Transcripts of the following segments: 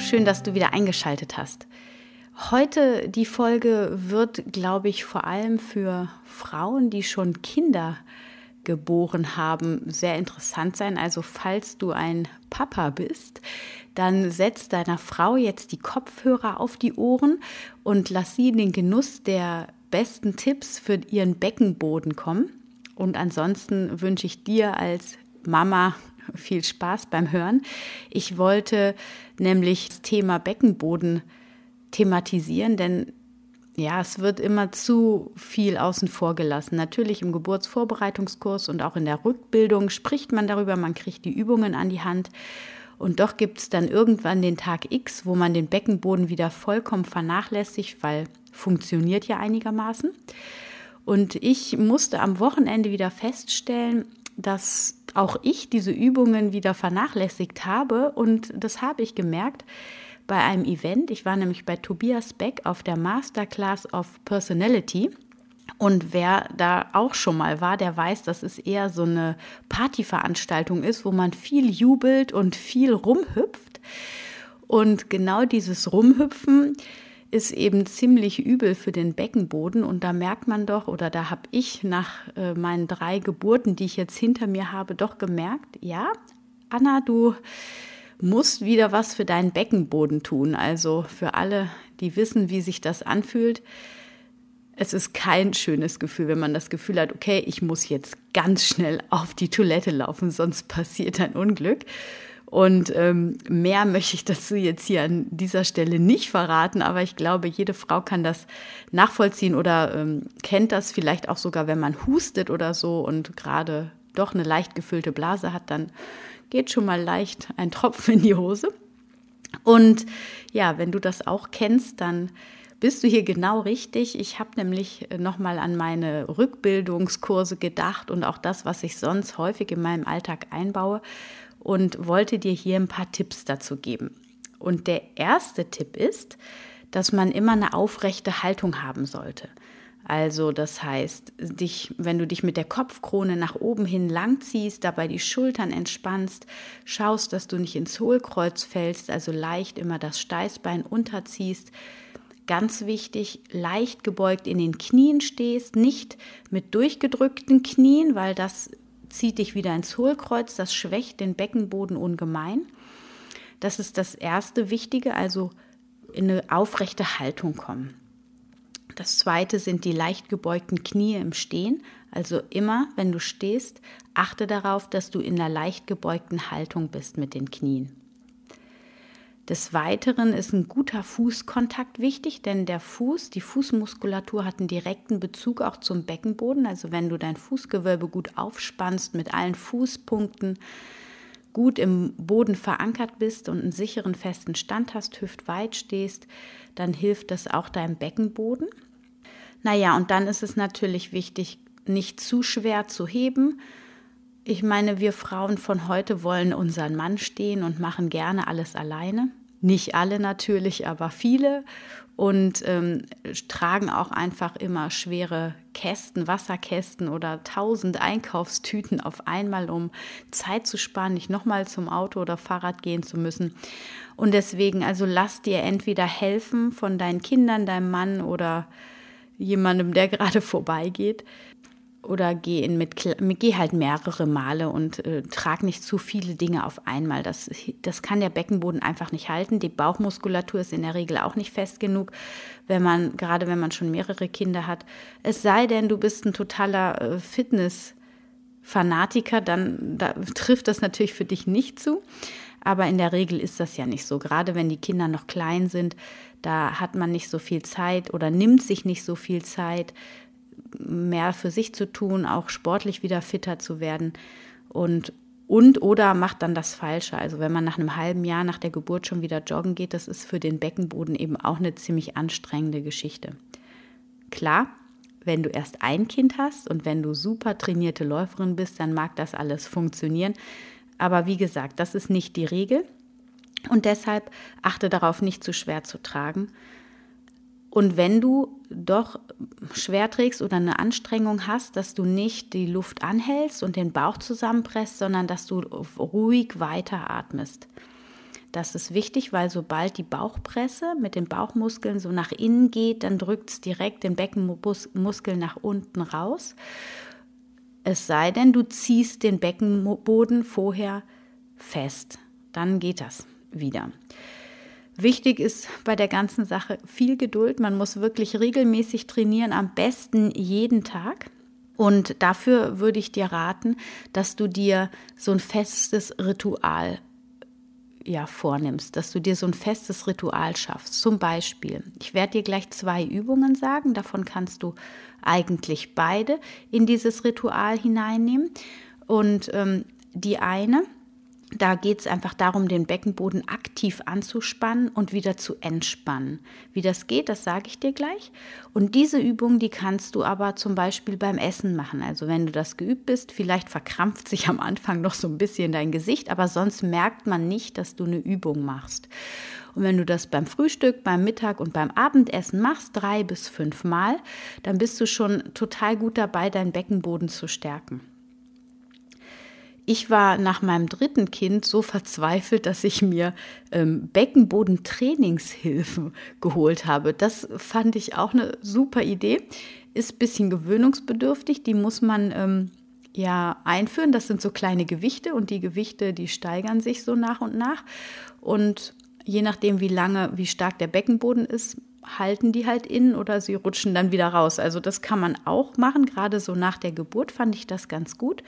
Schön, dass du wieder eingeschaltet hast. Heute die Folge wird, glaube ich, vor allem für Frauen, die schon Kinder geboren haben, sehr interessant sein. Also falls du ein Papa bist, dann setz deiner Frau jetzt die Kopfhörer auf die Ohren und lass sie in den Genuss der besten Tipps für ihren Beckenboden kommen. Und ansonsten wünsche ich dir als Mama viel Spaß beim Hören. Ich wollte nämlich das Thema Beckenboden thematisieren, denn ja, es wird immer zu viel außen vor gelassen. Natürlich im Geburtsvorbereitungskurs und auch in der Rückbildung spricht man darüber, man kriegt die Übungen an die Hand. Und doch gibt es dann irgendwann den Tag X, wo man den Beckenboden wieder vollkommen vernachlässigt, weil funktioniert ja einigermaßen. Und ich musste am Wochenende wieder feststellen, dass auch ich diese Übungen wieder vernachlässigt habe. Und das habe ich gemerkt bei einem Event. Ich war nämlich bei Tobias Beck auf der Masterclass of Personality. Und wer da auch schon mal war, der weiß, dass es eher so eine Partyveranstaltung ist, wo man viel jubelt und viel rumhüpft. Und genau dieses Rumhüpfen ist eben ziemlich übel für den Beckenboden. Und da merkt man doch, oder da habe ich nach äh, meinen drei Geburten, die ich jetzt hinter mir habe, doch gemerkt, ja, Anna, du musst wieder was für deinen Beckenboden tun. Also für alle, die wissen, wie sich das anfühlt. Es ist kein schönes Gefühl, wenn man das Gefühl hat, okay, ich muss jetzt ganz schnell auf die Toilette laufen, sonst passiert ein Unglück. Und ähm, mehr möchte ich dazu jetzt hier an dieser Stelle nicht verraten, aber ich glaube, jede Frau kann das nachvollziehen oder ähm, kennt das vielleicht auch sogar, wenn man hustet oder so und gerade doch eine leicht gefüllte Blase hat, dann geht schon mal leicht ein Tropfen in die Hose. Und ja, wenn du das auch kennst, dann bist du hier genau richtig. Ich habe nämlich nochmal an meine Rückbildungskurse gedacht und auch das, was ich sonst häufig in meinem Alltag einbaue und wollte dir hier ein paar Tipps dazu geben. Und der erste Tipp ist, dass man immer eine aufrechte Haltung haben sollte. Also das heißt, dich, wenn du dich mit der Kopfkrone nach oben hin langziehst, dabei die Schultern entspannst, schaust, dass du nicht ins Hohlkreuz fällst, also leicht immer das Steißbein unterziehst. Ganz wichtig, leicht gebeugt in den Knien stehst, nicht mit durchgedrückten Knien, weil das zieht dich wieder ins Hohlkreuz, das schwächt den Beckenboden ungemein. Das ist das erste Wichtige, also in eine aufrechte Haltung kommen. Das zweite sind die leicht gebeugten Knie im Stehen. Also immer, wenn du stehst, achte darauf, dass du in einer leicht gebeugten Haltung bist mit den Knien. Des Weiteren ist ein guter Fußkontakt wichtig, denn der Fuß, die Fußmuskulatur hat einen direkten Bezug auch zum Beckenboden. Also wenn du dein Fußgewölbe gut aufspannst, mit allen Fußpunkten gut im Boden verankert bist und einen sicheren, festen Stand hast, hüftweit stehst, dann hilft das auch deinem Beckenboden. Naja, und dann ist es natürlich wichtig, nicht zu schwer zu heben. Ich meine, wir Frauen von heute wollen unseren Mann stehen und machen gerne alles alleine. Nicht alle natürlich, aber viele. Und ähm, tragen auch einfach immer schwere Kästen, Wasserkästen oder tausend Einkaufstüten auf einmal, um Zeit zu sparen, nicht nochmal zum Auto oder Fahrrad gehen zu müssen. Und deswegen, also lass dir entweder helfen von deinen Kindern, deinem Mann oder jemandem, der gerade vorbeigeht oder geh, in mit, geh halt mehrere Male und äh, trag nicht zu viele Dinge auf einmal. Das, das kann der Beckenboden einfach nicht halten. Die Bauchmuskulatur ist in der Regel auch nicht fest genug, wenn man, gerade wenn man schon mehrere Kinder hat. Es sei denn, du bist ein totaler äh, Fitness-Fanatiker, dann da trifft das natürlich für dich nicht zu. Aber in der Regel ist das ja nicht so. Gerade wenn die Kinder noch klein sind, da hat man nicht so viel Zeit oder nimmt sich nicht so viel Zeit mehr für sich zu tun, auch sportlich wieder fitter zu werden. Und und oder macht dann das Falsche. Also wenn man nach einem halben Jahr nach der Geburt schon wieder joggen geht, das ist für den Beckenboden eben auch eine ziemlich anstrengende Geschichte. Klar, wenn du erst ein Kind hast und wenn du super trainierte Läuferin bist, dann mag das alles funktionieren. Aber wie gesagt, das ist nicht die Regel. Und deshalb achte darauf, nicht zu schwer zu tragen. Und wenn du doch schwer trägst oder eine Anstrengung hast, dass du nicht die Luft anhältst und den Bauch zusammenpresst, sondern dass du ruhig weiteratmest. Das ist wichtig, weil sobald die Bauchpresse mit den Bauchmuskeln so nach innen geht, dann drückt es direkt den Beckenmuskel nach unten raus. Es sei denn, du ziehst den Beckenboden vorher fest. Dann geht das wieder. Wichtig ist bei der ganzen Sache viel Geduld. Man muss wirklich regelmäßig trainieren, am besten jeden Tag. Und dafür würde ich dir raten, dass du dir so ein festes Ritual ja, vornimmst, dass du dir so ein festes Ritual schaffst. Zum Beispiel, ich werde dir gleich zwei Übungen sagen, davon kannst du eigentlich beide in dieses Ritual hineinnehmen. Und ähm, die eine, da geht es einfach darum, den Beckenboden aktiv anzuspannen und wieder zu entspannen. Wie das geht, das sage ich dir gleich. Und diese Übung, die kannst du aber zum Beispiel beim Essen machen. Also wenn du das geübt bist, vielleicht verkrampft sich am Anfang noch so ein bisschen dein Gesicht, aber sonst merkt man nicht, dass du eine Übung machst. Und wenn du das beim Frühstück, beim Mittag und beim Abendessen machst, drei bis fünf Mal, dann bist du schon total gut dabei, deinen Beckenboden zu stärken. Ich war nach meinem dritten Kind so verzweifelt, dass ich mir ähm, Beckenbodentrainingshilfen geholt habe. Das fand ich auch eine super Idee. Ist ein bisschen gewöhnungsbedürftig. Die muss man ähm, ja einführen. Das sind so kleine Gewichte und die Gewichte, die steigern sich so nach und nach. Und je nachdem, wie lange, wie stark der Beckenboden ist, halten die halt innen oder sie rutschen dann wieder raus. Also das kann man auch machen. Gerade so nach der Geburt fand ich das ganz gut.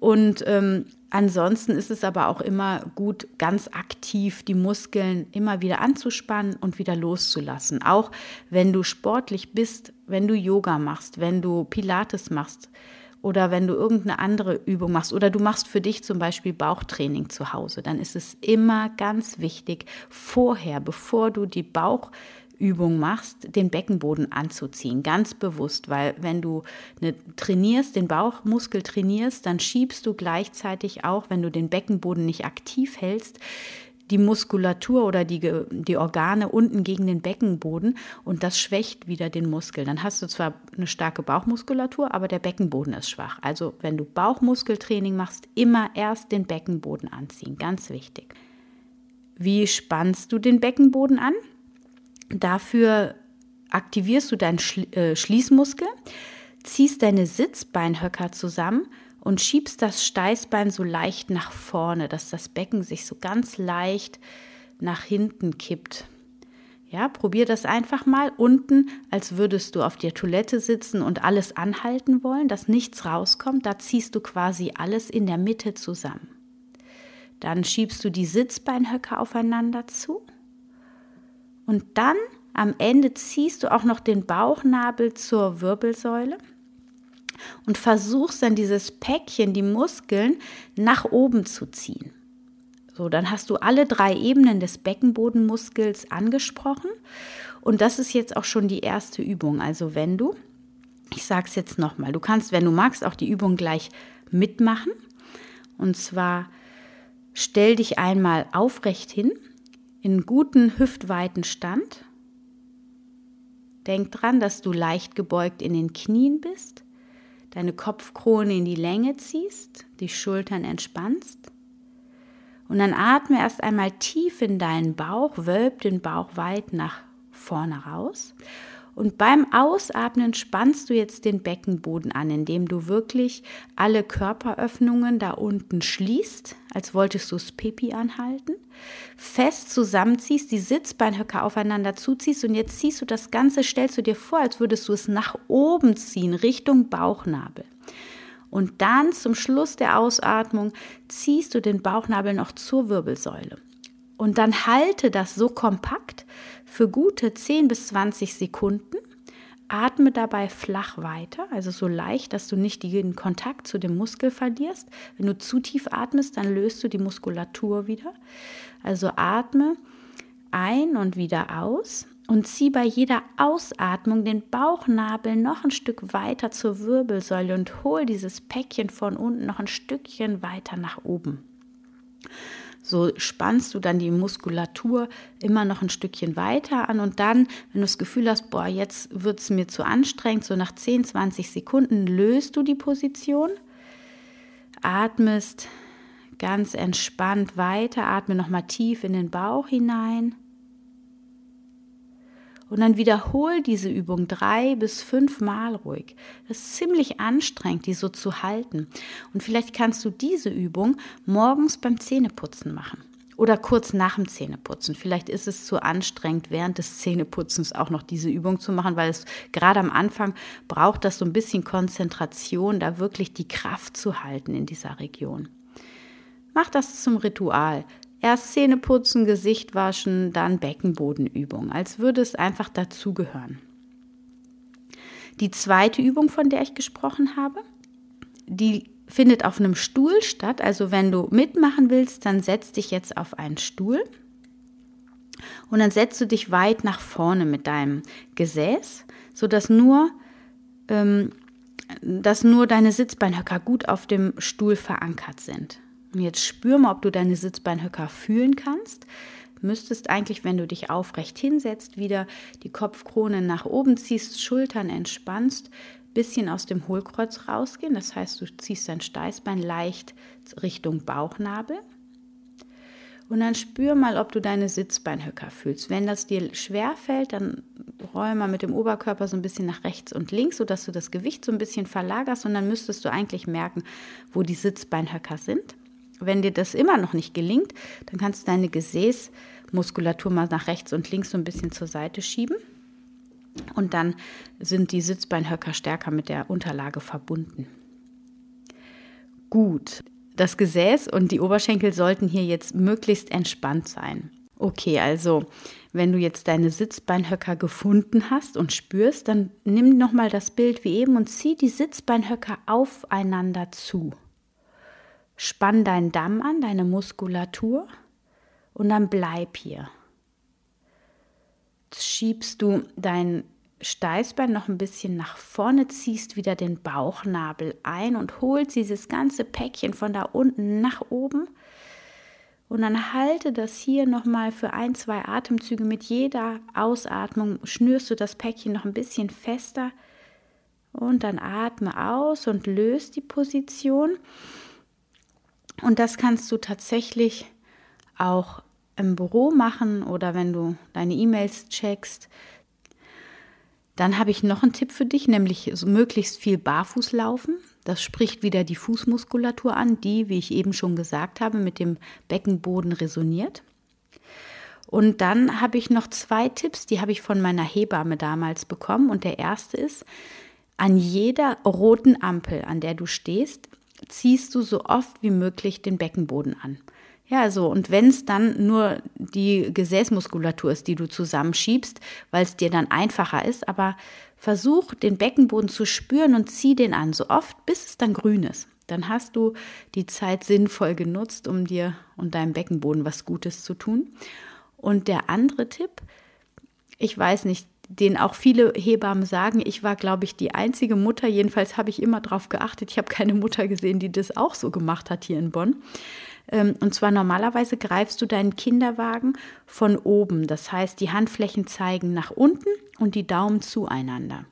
Und ähm, ansonsten ist es aber auch immer gut, ganz aktiv die Muskeln immer wieder anzuspannen und wieder loszulassen. Auch wenn du sportlich bist, wenn du Yoga machst, wenn du Pilates machst oder wenn du irgendeine andere Übung machst oder du machst für dich zum Beispiel Bauchtraining zu Hause, dann ist es immer ganz wichtig, vorher, bevor du die Bauch Übung machst, den Beckenboden anzuziehen, ganz bewusst, weil wenn du eine, trainierst, den Bauchmuskel trainierst, dann schiebst du gleichzeitig auch, wenn du den Beckenboden nicht aktiv hältst, die Muskulatur oder die, die Organe unten gegen den Beckenboden und das schwächt wieder den Muskel. Dann hast du zwar eine starke Bauchmuskulatur, aber der Beckenboden ist schwach. Also wenn du Bauchmuskeltraining machst, immer erst den Beckenboden anziehen, ganz wichtig. Wie spannst du den Beckenboden an? Dafür aktivierst du deinen äh, Schließmuskel, ziehst deine Sitzbeinhöcker zusammen und schiebst das Steißbein so leicht nach vorne, dass das Becken sich so ganz leicht nach hinten kippt. Ja, probier das einfach mal unten, als würdest du auf der Toilette sitzen und alles anhalten wollen, dass nichts rauskommt. Da ziehst du quasi alles in der Mitte zusammen. Dann schiebst du die Sitzbeinhöcker aufeinander zu und dann am Ende ziehst du auch noch den Bauchnabel zur Wirbelsäule und versuchst dann dieses Päckchen, die Muskeln, nach oben zu ziehen. So, dann hast du alle drei Ebenen des Beckenbodenmuskels angesprochen. Und das ist jetzt auch schon die erste Übung. Also wenn du, ich sage es jetzt nochmal, du kannst, wenn du magst, auch die Übung gleich mitmachen. Und zwar stell dich einmal aufrecht hin in guten hüftweiten Stand. Denk dran, dass du leicht gebeugt in den Knien bist, deine Kopfkrone in die Länge ziehst, die Schultern entspannst. Und dann atme erst einmal tief in deinen Bauch, wölb den Bauch weit nach vorne raus und beim Ausatmen spannst du jetzt den Beckenboden an, indem du wirklich alle Körperöffnungen da unten schließt, als wolltest du das Pipi anhalten, fest zusammenziehst, die Sitzbeinhöcker aufeinander zuziehst und jetzt ziehst du das Ganze, stellst du dir vor, als würdest du es nach oben ziehen, Richtung Bauchnabel. Und dann zum Schluss der Ausatmung ziehst du den Bauchnabel noch zur Wirbelsäule. Und dann halte das so kompakt für gute 10 bis 20 Sekunden. Atme dabei flach weiter, also so leicht, dass du nicht den Kontakt zu dem Muskel verlierst. Wenn du zu tief atmest, dann löst du die Muskulatur wieder. Also atme ein und wieder aus und zieh bei jeder Ausatmung den Bauchnabel noch ein Stück weiter zur Wirbelsäule und hol dieses Päckchen von unten noch ein Stückchen weiter nach oben. So spannst du dann die Muskulatur immer noch ein Stückchen weiter an und dann, wenn du das Gefühl hast, boah, jetzt wird es mir zu anstrengend, so nach 10, 20 Sekunden löst du die Position, atmest ganz entspannt weiter, atme nochmal tief in den Bauch hinein und dann wiederhol diese Übung drei bis fünf Mal ruhig. Das ist ziemlich anstrengend, die so zu halten. Und vielleicht kannst du diese Übung morgens beim Zähneputzen machen. Oder kurz nach dem Zähneputzen. Vielleicht ist es zu anstrengend, während des Zähneputzens auch noch diese Übung zu machen, weil es gerade am Anfang braucht das so ein bisschen Konzentration, da wirklich die Kraft zu halten in dieser Region. Mach das zum Ritual. Erst Zähne putzen, Gesicht waschen, dann Beckenbodenübung, als würde es einfach dazugehören. Die zweite Übung, von der ich gesprochen habe, die findet auf einem Stuhl statt. Also wenn du mitmachen willst, dann setz dich jetzt auf einen Stuhl und dann setzt du dich weit nach vorne mit deinem Gesäß, sodass nur, ähm, dass nur deine Sitzbeinhöcker gut auf dem Stuhl verankert sind. Und jetzt spür mal, ob du deine Sitzbeinhöcker fühlen kannst. Müsstest eigentlich, wenn du dich aufrecht hinsetzt, wieder die Kopfkrone nach oben ziehst, Schultern entspannst, bisschen aus dem Hohlkreuz rausgehen. Das heißt, du ziehst dein Steißbein leicht Richtung Bauchnabel. Und dann spür mal, ob du deine Sitzbeinhöcker fühlst. Wenn das dir schwer fällt, dann räum mal mit dem Oberkörper so ein bisschen nach rechts und links, sodass du das Gewicht so ein bisschen verlagerst und dann müsstest du eigentlich merken, wo die Sitzbeinhöcker sind. Wenn dir das immer noch nicht gelingt, dann kannst du deine Gesäßmuskulatur mal nach rechts und links so ein bisschen zur Seite schieben. Und dann sind die Sitzbeinhöcker stärker mit der Unterlage verbunden. Gut, das Gesäß und die Oberschenkel sollten hier jetzt möglichst entspannt sein. Okay, also wenn du jetzt deine Sitzbeinhöcker gefunden hast und spürst, dann nimm nochmal das Bild wie eben und zieh die Sitzbeinhöcker aufeinander zu. Spann deinen Damm an, deine Muskulatur und dann bleib hier. Jetzt schiebst du dein Steißbein noch ein bisschen nach vorne, ziehst wieder den Bauchnabel ein und holst dieses ganze Päckchen von da unten nach oben. Und dann halte das hier nochmal für ein, zwei Atemzüge. Mit jeder Ausatmung schnürst du das Päckchen noch ein bisschen fester. Und dann atme aus und löst die Position. Und das kannst du tatsächlich auch im Büro machen oder wenn du deine E-Mails checkst. Dann habe ich noch einen Tipp für dich, nämlich möglichst viel barfuß laufen. Das spricht wieder die Fußmuskulatur an, die, wie ich eben schon gesagt habe, mit dem Beckenboden resoniert. Und dann habe ich noch zwei Tipps, die habe ich von meiner Hebamme damals bekommen. Und der erste ist, an jeder roten Ampel, an der du stehst, ziehst du so oft wie möglich den Beckenboden an. Ja, so, und wenn es dann nur die Gesäßmuskulatur ist, die du zusammenschiebst, weil es dir dann einfacher ist, aber versuch den Beckenboden zu spüren und zieh den an, so oft, bis es dann grün ist. Dann hast du die Zeit sinnvoll genutzt, um dir und deinem Beckenboden was Gutes zu tun. Und der andere Tipp, ich weiß nicht, den auch viele Hebammen sagen. Ich war, glaube ich, die einzige Mutter, jedenfalls habe ich immer darauf geachtet. Ich habe keine Mutter gesehen, die das auch so gemacht hat hier in Bonn. Ähm, und zwar normalerweise greifst du deinen Kinderwagen von oben. Das heißt, die Handflächen zeigen nach unten und die Daumen zueinander.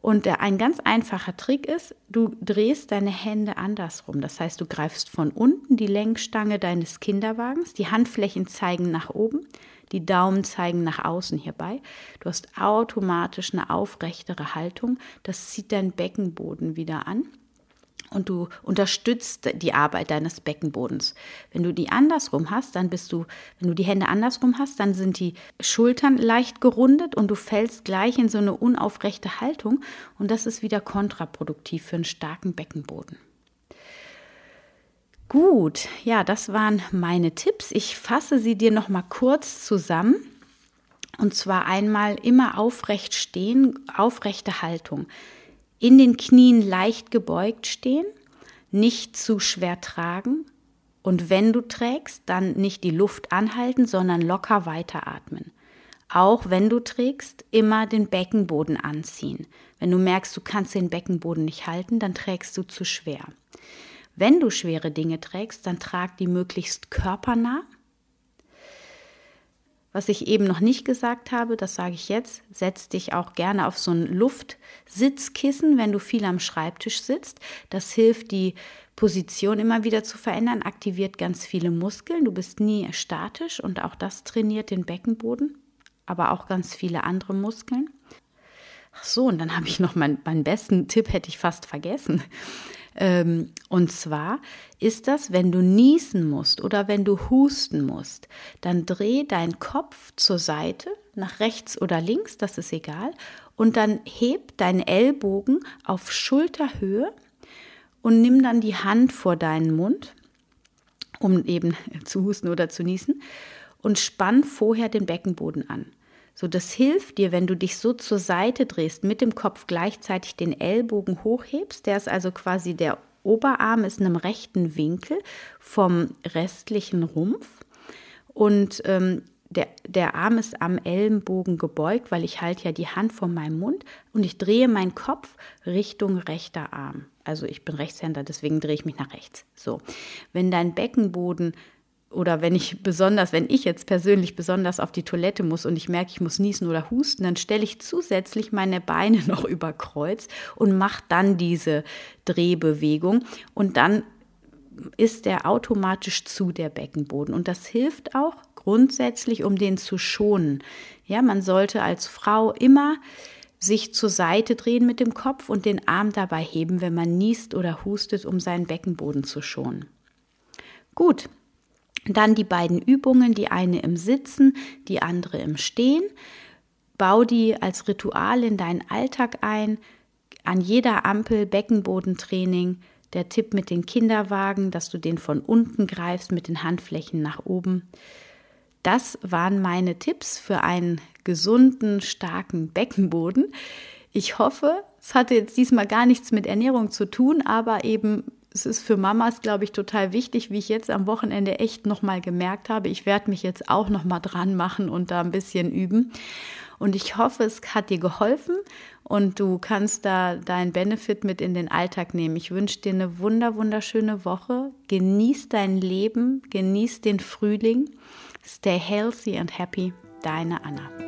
Und der, ein ganz einfacher Trick ist, du drehst deine Hände andersrum. Das heißt, du greifst von unten die Lenkstange deines Kinderwagens, die Handflächen zeigen nach oben, die Daumen zeigen nach außen hierbei. Du hast automatisch eine aufrechtere Haltung. Das zieht deinen Beckenboden wieder an und du unterstützt die Arbeit deines Beckenbodens. Wenn du die andersrum hast, dann bist du, wenn du die Hände andersrum hast, dann sind die Schultern leicht gerundet und du fällst gleich in so eine unaufrechte Haltung und das ist wieder kontraproduktiv für einen starken Beckenboden. Gut, ja, das waren meine Tipps. Ich fasse sie dir noch mal kurz zusammen. Und zwar einmal immer aufrecht stehen, aufrechte Haltung. In den Knien leicht gebeugt stehen, nicht zu schwer tragen. Und wenn du trägst, dann nicht die Luft anhalten, sondern locker weiteratmen. Auch wenn du trägst, immer den Beckenboden anziehen. Wenn du merkst, du kannst den Beckenboden nicht halten, dann trägst du zu schwer. Wenn du schwere Dinge trägst, dann trag die möglichst körpernah. Was ich eben noch nicht gesagt habe, das sage ich jetzt, setz dich auch gerne auf so ein Luftsitzkissen, wenn du viel am Schreibtisch sitzt. Das hilft, die Position immer wieder zu verändern, aktiviert ganz viele Muskeln. Du bist nie statisch und auch das trainiert den Beckenboden, aber auch ganz viele andere Muskeln. Ach so, und dann habe ich noch meinen, meinen besten Tipp, hätte ich fast vergessen. Ähm, und zwar ist das, wenn du niesen musst oder wenn du husten musst, dann dreh deinen Kopf zur Seite, nach rechts oder links, das ist egal, und dann heb deinen Ellbogen auf Schulterhöhe und nimm dann die Hand vor deinen Mund, um eben zu husten oder zu niesen, und spann vorher den Beckenboden an. So, das hilft dir, wenn du dich so zur Seite drehst, mit dem Kopf gleichzeitig den Ellbogen hochhebst. Der ist also quasi der Oberarm ist in einem rechten Winkel vom restlichen Rumpf und ähm, der, der Arm ist am Ellenbogen gebeugt, weil ich halte ja die Hand vor meinem Mund und ich drehe meinen Kopf Richtung rechter Arm. Also ich bin Rechtshänder, deswegen drehe ich mich nach rechts. So, wenn dein Beckenboden oder wenn ich besonders, wenn ich jetzt persönlich besonders auf die Toilette muss und ich merke, ich muss niesen oder husten, dann stelle ich zusätzlich meine Beine noch über Kreuz und mache dann diese Drehbewegung und dann ist der automatisch zu der Beckenboden und das hilft auch grundsätzlich, um den zu schonen. Ja, man sollte als Frau immer sich zur Seite drehen mit dem Kopf und den Arm dabei heben, wenn man niest oder hustet, um seinen Beckenboden zu schonen. Gut, dann die beiden Übungen, die eine im Sitzen, die andere im Stehen. Bau die als Ritual in deinen Alltag ein. An jeder Ampel Beckenbodentraining. Der Tipp mit den Kinderwagen, dass du den von unten greifst mit den Handflächen nach oben. Das waren meine Tipps für einen gesunden, starken Beckenboden. Ich hoffe, es hatte jetzt diesmal gar nichts mit Ernährung zu tun, aber eben es ist für Mamas, glaube ich, total wichtig, wie ich jetzt am Wochenende echt nochmal gemerkt habe. Ich werde mich jetzt auch nochmal dran machen und da ein bisschen üben. Und ich hoffe, es hat dir geholfen und du kannst da deinen Benefit mit in den Alltag nehmen. Ich wünsche dir eine wunder, wunderschöne Woche. Genieß dein Leben, genieß den Frühling. Stay healthy and happy. Deine Anna.